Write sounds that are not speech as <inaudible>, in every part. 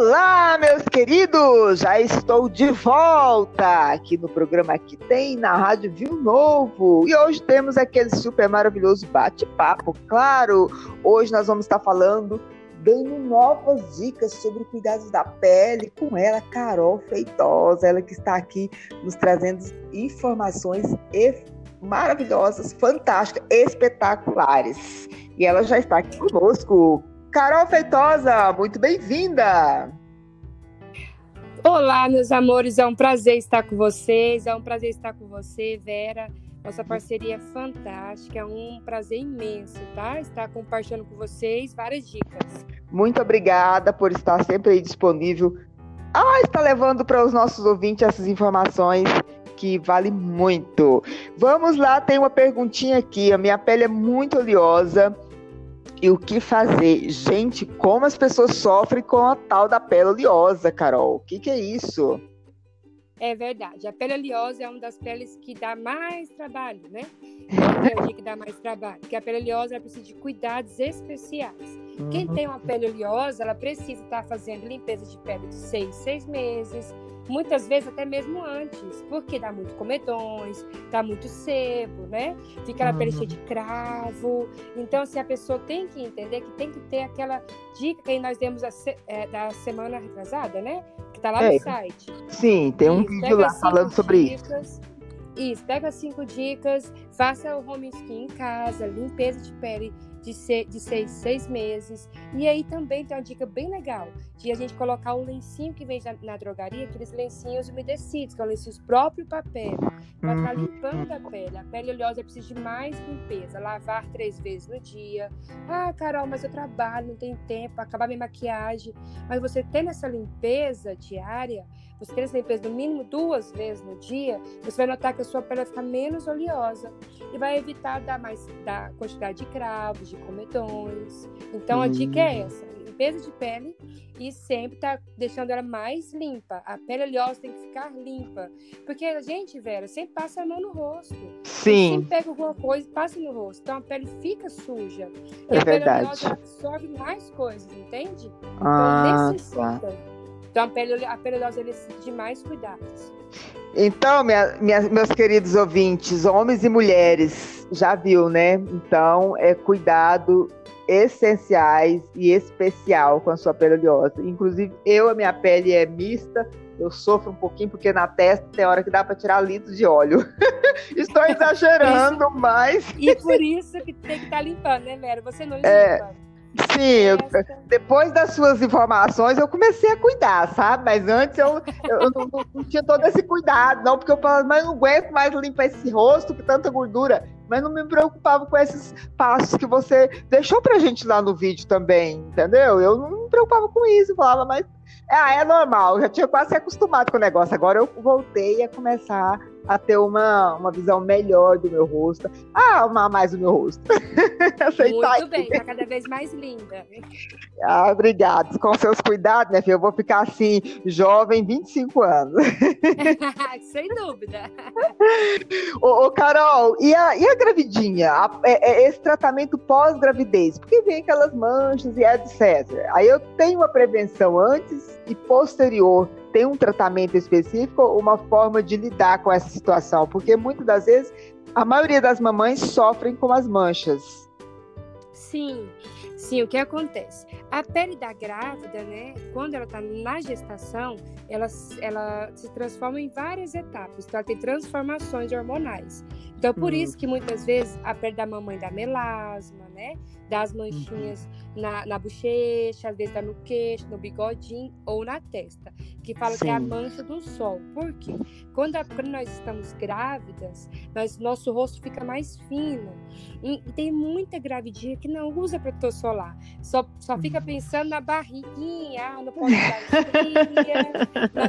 Olá, meus queridos! Já estou de volta aqui no programa que tem na Rádio Viu Novo. E hoje temos aquele super maravilhoso bate-papo. Claro, hoje nós vamos estar falando, dando novas dicas sobre cuidados da pele com ela, Carol Feitosa, ela que está aqui nos trazendo informações maravilhosas, fantásticas, espetaculares. E ela já está aqui conosco. Carol Feitosa, muito bem-vinda! Olá, meus amores, é um prazer estar com vocês, é um prazer estar com você, Vera. Nossa parceria é fantástica, é um prazer imenso, tá? Estar compartilhando com vocês várias dicas. Muito obrigada por estar sempre aí disponível. Ah, está levando para os nossos ouvintes essas informações que vale muito. Vamos lá, tem uma perguntinha aqui. A minha pele é muito oleosa e o que fazer? Gente, como as pessoas sofrem com a tal da pele oleosa, Carol? O que, que é isso? É verdade. A pele oleosa é uma das peles que dá mais trabalho, né? <laughs> É o que dá mais trabalho. Porque a pele oleosa precisa de cuidados especiais. Uhum. Quem tem uma pele oleosa, ela precisa estar fazendo limpeza de pele de seis, seis meses muitas vezes até mesmo antes, porque dá muito comedões, dá muito sebo, né? Fica na pele cheia de cravo. Então, se assim, a pessoa tem que entender que tem que ter aquela dica que nós demos a, é, da semana retrasada, né? Que tá lá é, no site. Sim, tem um vídeo lá falando sobre dicas, isso. Isso, pega cinco dicas, faça o home skin em casa, limpeza de pele de, ser, de seis, seis meses. E aí também tem uma dica bem legal de a gente colocar um lencinho que vem na, na drogaria, aqueles lencinhos umedecidos, que é o lencinho próprio papel, para estar tá uhum. limpando a pele. A pele oleosa precisa de mais limpeza, lavar três vezes no dia. Ah, Carol, mas eu trabalho, não tenho tempo, acabar minha maquiagem. Mas você tendo essa limpeza diária, você tendo essa limpeza no mínimo duas vezes no dia, você vai notar que a sua pele vai ficar menos oleosa e vai evitar dar mais da quantidade de cravos, de comedões. Então, a dica é hum. essa: limpeza de pele e sempre tá deixando ela mais limpa. A pele oleosa tem que ficar limpa. Porque a gente, Vera, sempre passa a mão no rosto. Sim. Sempre pega alguma coisa e passa no rosto. Então a pele fica suja. E é a pele verdade. oleosa absorve mais coisas, entende? Ah, então necessita. Tá. Então a pele, a pele oleosa necessita de mais cuidados. Então, minha, minha, meus queridos ouvintes, homens e mulheres, já viu, né? Então, é cuidado essenciais e especial com a sua pele oleosa. Inclusive, eu, a minha pele é mista, eu sofro um pouquinho porque na testa tem hora que dá para tirar litros de óleo. <laughs> Estou exagerando, isso, mas. E por isso que tem que estar tá limpando, né, Vera? Você não limpa. É, Sim, eu, depois das suas informações eu comecei a cuidar, sabe? Mas antes eu, eu não, não, não, tinha todo esse cuidado, não, porque eu falava, mas não aguento mais limpar esse rosto com tanta gordura. Mas não me preocupava com esses passos que você deixou pra gente lá no vídeo também, entendeu? Eu não me preocupava com isso, eu falava, mas ah, é normal, eu já tinha quase se acostumado com o negócio. Agora eu voltei a começar a ter uma, uma visão melhor do meu rosto, a amar mais o meu rosto. <laughs> Muito bem, tá cada vez mais linda. Ah, obrigado. Com seus cuidados, né, filha? Eu vou ficar assim, jovem, 25 anos. <laughs> Sem dúvida. ô, ô, Carol, e a, e a gravidinha? A, é, é esse tratamento pós-gravidez? Porque vem aquelas manchas e etc. Aí eu tenho uma prevenção antes e posterior tem um tratamento específico ou uma forma de lidar com essa situação? Porque muitas das vezes a maioria das mamães sofrem com as manchas. Sim, sim, o que acontece? A pele da grávida, né, quando ela está na gestação, ela, ela se transforma em várias etapas, então ela tem transformações hormonais. Então, por uhum. isso que muitas vezes a pele da mamãe dá melasma, né? Das manchinhas uhum. na, na bochecha, às vezes dá no queixo, no bigodinho ou na testa. Que fala Sim. que é a mancha do sol. Por quê? Quando, a, quando nós estamos grávidas, nós, nosso rosto fica mais fino. E, e tem muita gravidinha que não usa protetor solar. Só, só fica uhum. pensando na barriguinha, ah, não pode dar estria,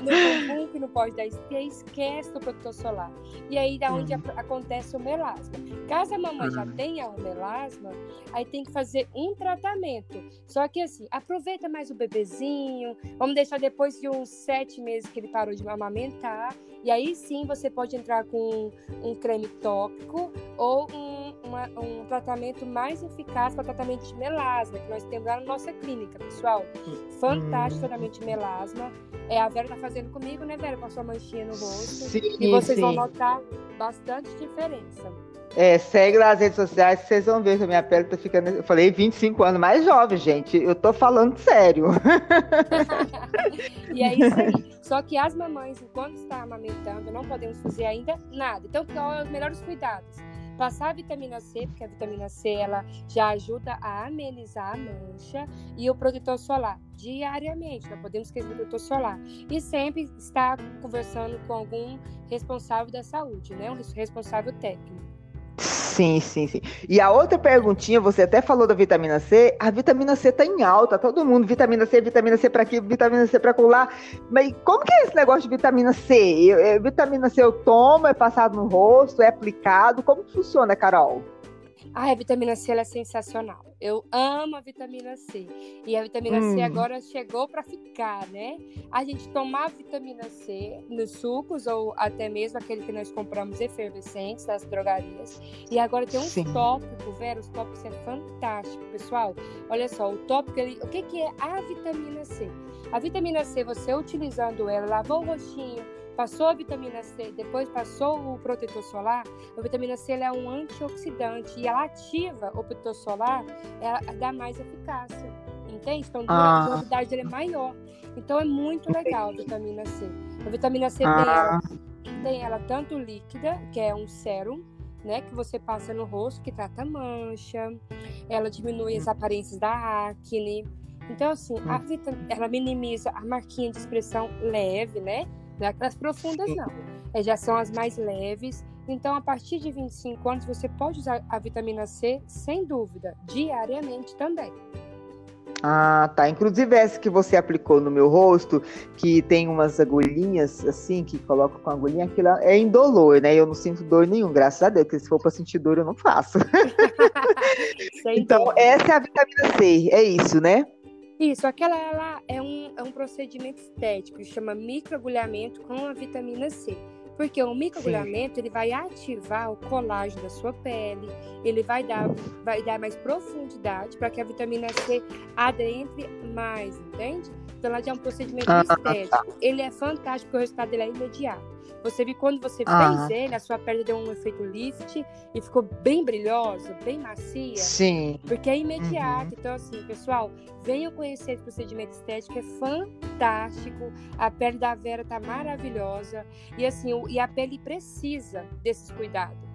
no bumbum que não pode dar estria, esquece do protetor solar. E aí, da onde uhum. acontece acontece o melasma. Caso a mamãe uhum. já tenha o melasma, aí tem que fazer um tratamento. Só que assim, aproveita mais o bebezinho, vamos deixar depois de uns sete meses que ele parou de amamentar, e aí sim você pode entrar com um creme tópico ou um, uma, um tratamento mais eficaz para tratamento de melasma, que nós temos lá na nossa clínica, pessoal. Fantástico tratamento de melasma. É, a Vera tá fazendo comigo, né, Vera? Com a sua manchinha no rosto. Sim, e vocês sim. vão notar bastante diferença. É, segue lá as redes sociais que vocês vão ver que a minha pele tá ficando. Eu falei 25 anos mais jovem, gente. Eu tô falando sério. <laughs> e é isso aí. <laughs> Só que as mamães, enquanto está amamentando, não podemos fazer ainda nada. Então, qual é os melhores cuidados? Passar a vitamina C, porque a vitamina C ela já ajuda a amenizar a mancha, e o protetor solar diariamente. Não podemos esquecer do protetor solar. E sempre estar conversando com algum responsável da saúde, né? Um responsável técnico. Sim, sim, sim. E a outra perguntinha, você até falou da vitamina C, a vitamina C tá em alta, todo mundo, vitamina C, vitamina C para aqui, vitamina C para colar. Mas como que é esse negócio de vitamina C? Eu, eu, vitamina C eu tomo, é passado no rosto, é aplicado, como funciona, Carol? Ah, a vitamina C é sensacional. Eu amo a vitamina C. E a vitamina hum. C agora chegou para ficar, né? A gente tomar vitamina C nos sucos ou até mesmo aquele que nós compramos efervescentes das drogarias. E agora tem um Sim. tópico, Vera, os tópicos é fantástico, pessoal. Olha só, o tópico, ele, o que, que é a vitamina C? A vitamina C, você utilizando ela, lavou o rostinho, passou a vitamina C, depois passou o protetor solar, a vitamina C é um antioxidante e ela ativa o protetor solar, ela dá mais eficácia, entende? Então a ah. dele é maior. Então é muito legal a vitamina C. A vitamina C ah. tem, ela, tem ela tanto líquida, que é um sérum, né, que você passa no rosto, que trata mancha, ela diminui as aparências da acne. Então, assim, a hum. vitamina, ela minimiza a marquinha de expressão leve, né? É aquelas profundas, não. É, já são as mais leves. Então, a partir de 25 anos, você pode usar a vitamina C, sem dúvida, diariamente também. Ah, tá. Inclusive essa que você aplicou no meu rosto, que tem umas agulhinhas assim, que coloca com agulhinha, aquilo é indolor, né? Eu não sinto dor nenhum, graças a Deus, porque se for para sentir dor eu não faço. <laughs> então, dor. essa é a vitamina C, é isso, né? Isso, aquela ela é é um procedimento estético, chama microagulhamento com a vitamina C. Porque o microagulhamento ele vai ativar o colágeno da sua pele, ele vai dar, vai dar mais profundidade para que a vitamina C adentre mais, entende? Então, ela já é um procedimento ah, estético. Ele é fantástico, porque o resultado dele é imediato. Você viu quando você ah. fez ele, a sua pele deu um efeito lift e ficou bem brilhosa, bem macia. Sim. Porque é imediato. Uhum. Então, assim, pessoal, venham conhecer esse procedimento estético, é fantástico. A pele da Vera tá maravilhosa. E assim, e a pele precisa desses cuidados.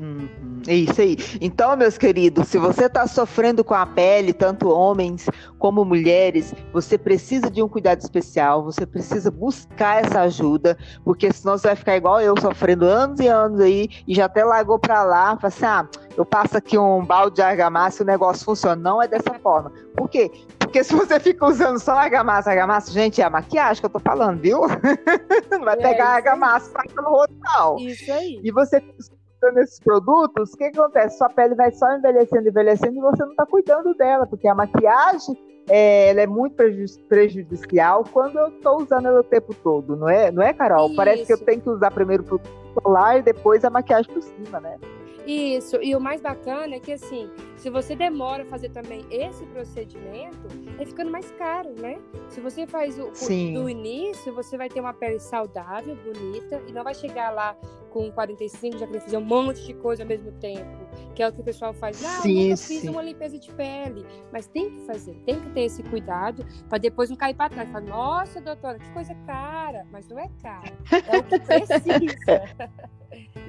Uhum. É isso aí. Então, meus queridos, se você está sofrendo com a pele, tanto homens como mulheres, você precisa de um cuidado especial, você precisa buscar essa ajuda, porque senão você vai ficar igual eu, sofrendo anos e anos aí, e já até largou para lá, fala assim, ah, eu passo aqui um balde de argamassa e o negócio funciona. Não é dessa forma. Por quê? Porque se você <laughs> fica usando só argamassa, argamassa, gente, é a maquiagem que eu tô falando, viu? <laughs> Não vai é, pegar argamassa e passar no rosto, não. Isso aí. E você usando esses produtos, o que, que acontece? Sua pele vai só envelhecendo, envelhecendo e você não está cuidando dela, porque a maquiagem é, ela é muito prejudicial quando eu estou usando ela o tempo todo, não é, não é Carol? Isso. Parece que eu tenho que usar primeiro o produto solar e depois a maquiagem por cima, né? Isso, e o mais bacana é que assim, se você demora a fazer também esse procedimento, é ficando mais caro, né? Se você faz o, o do início, você vai ter uma pele saudável, bonita, e não vai chegar lá com 45, já querer fazer um monte de coisa ao mesmo tempo, que é o que o pessoal faz. Não, sim, eu fiz uma limpeza de pele, mas tem que fazer, tem que ter esse cuidado para depois não cair para trás. Falar, nossa, doutora, que coisa cara, mas não é cara, é o que <laughs> precisa.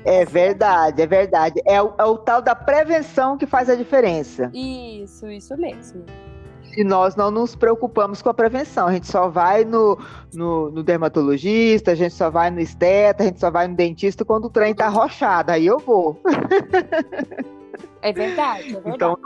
É verdade, é verdade. É o, é o tal da prevenção que faz a diferença. Isso, isso mesmo. E nós não nos preocupamos com a prevenção. A gente só vai no, no, no, dermatologista, a gente só vai no esteta, a gente só vai no dentista quando o trem tá arrochado. Aí eu vou. É verdade, é verdade. Então,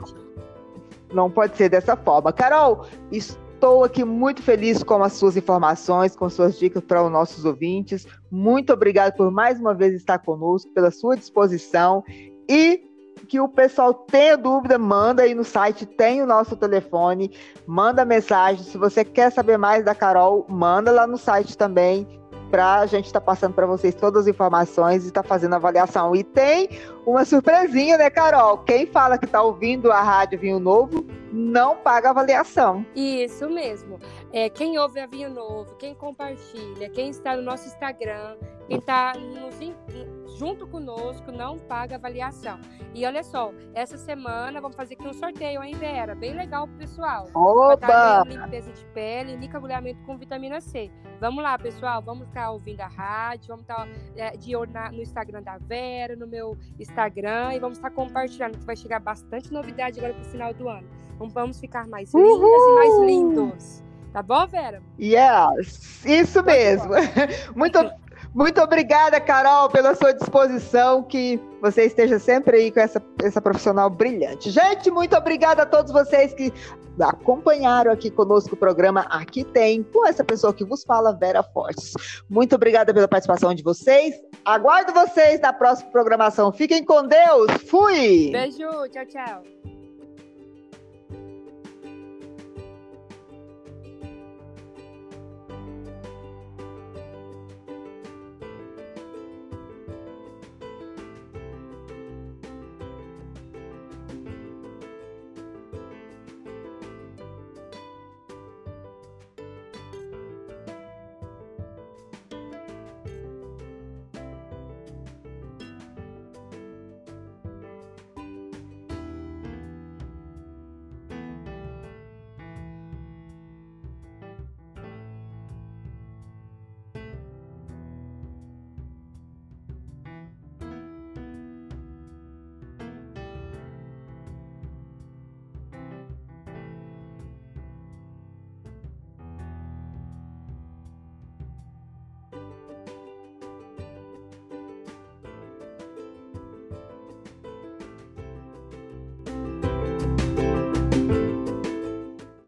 não pode ser dessa forma. Carol, estou aqui muito feliz com as suas informações, com suas dicas para os nossos ouvintes. Muito obrigado por mais uma vez estar conosco, pela sua disposição. E que o pessoal tenha dúvida, manda aí no site, tem o nosso telefone, manda mensagem. Se você quer saber mais da Carol, manda lá no site também. para a gente estar tá passando para vocês todas as informações e estar tá fazendo avaliação. E tem uma surpresinha, né, Carol? Quem fala que está ouvindo a Rádio Vinho Novo não paga avaliação. Isso mesmo. É, quem ouve a Vinho Novo, quem compartilha, quem está no nosso Instagram, quem está junto conosco, não paga avaliação. E olha só, essa semana vamos fazer aqui um sorteio, hein, Vera? Bem legal pro pessoal. Opa! limpeza de pele e agulhamento com vitamina C. Vamos lá, pessoal, vamos estar ouvindo a rádio, vamos estar é, de olho no Instagram da Vera, no meu Instagram e vamos estar compartilhando, que vai chegar bastante novidade agora pro final do ano. Então vamos ficar mais lindas Uhul! e mais lindos. Tá bom, Vera? Yes, isso mesmo. <laughs> Muito muito obrigada, Carol, pela sua disposição, que você esteja sempre aí com essa, essa profissional brilhante. Gente, muito obrigada a todos vocês que acompanharam aqui conosco o programa Aqui Tem, com essa pessoa que vos fala, Vera Fortes. Muito obrigada pela participação de vocês. Aguardo vocês na próxima programação. Fiquem com Deus. Fui! Beijo, tchau, tchau.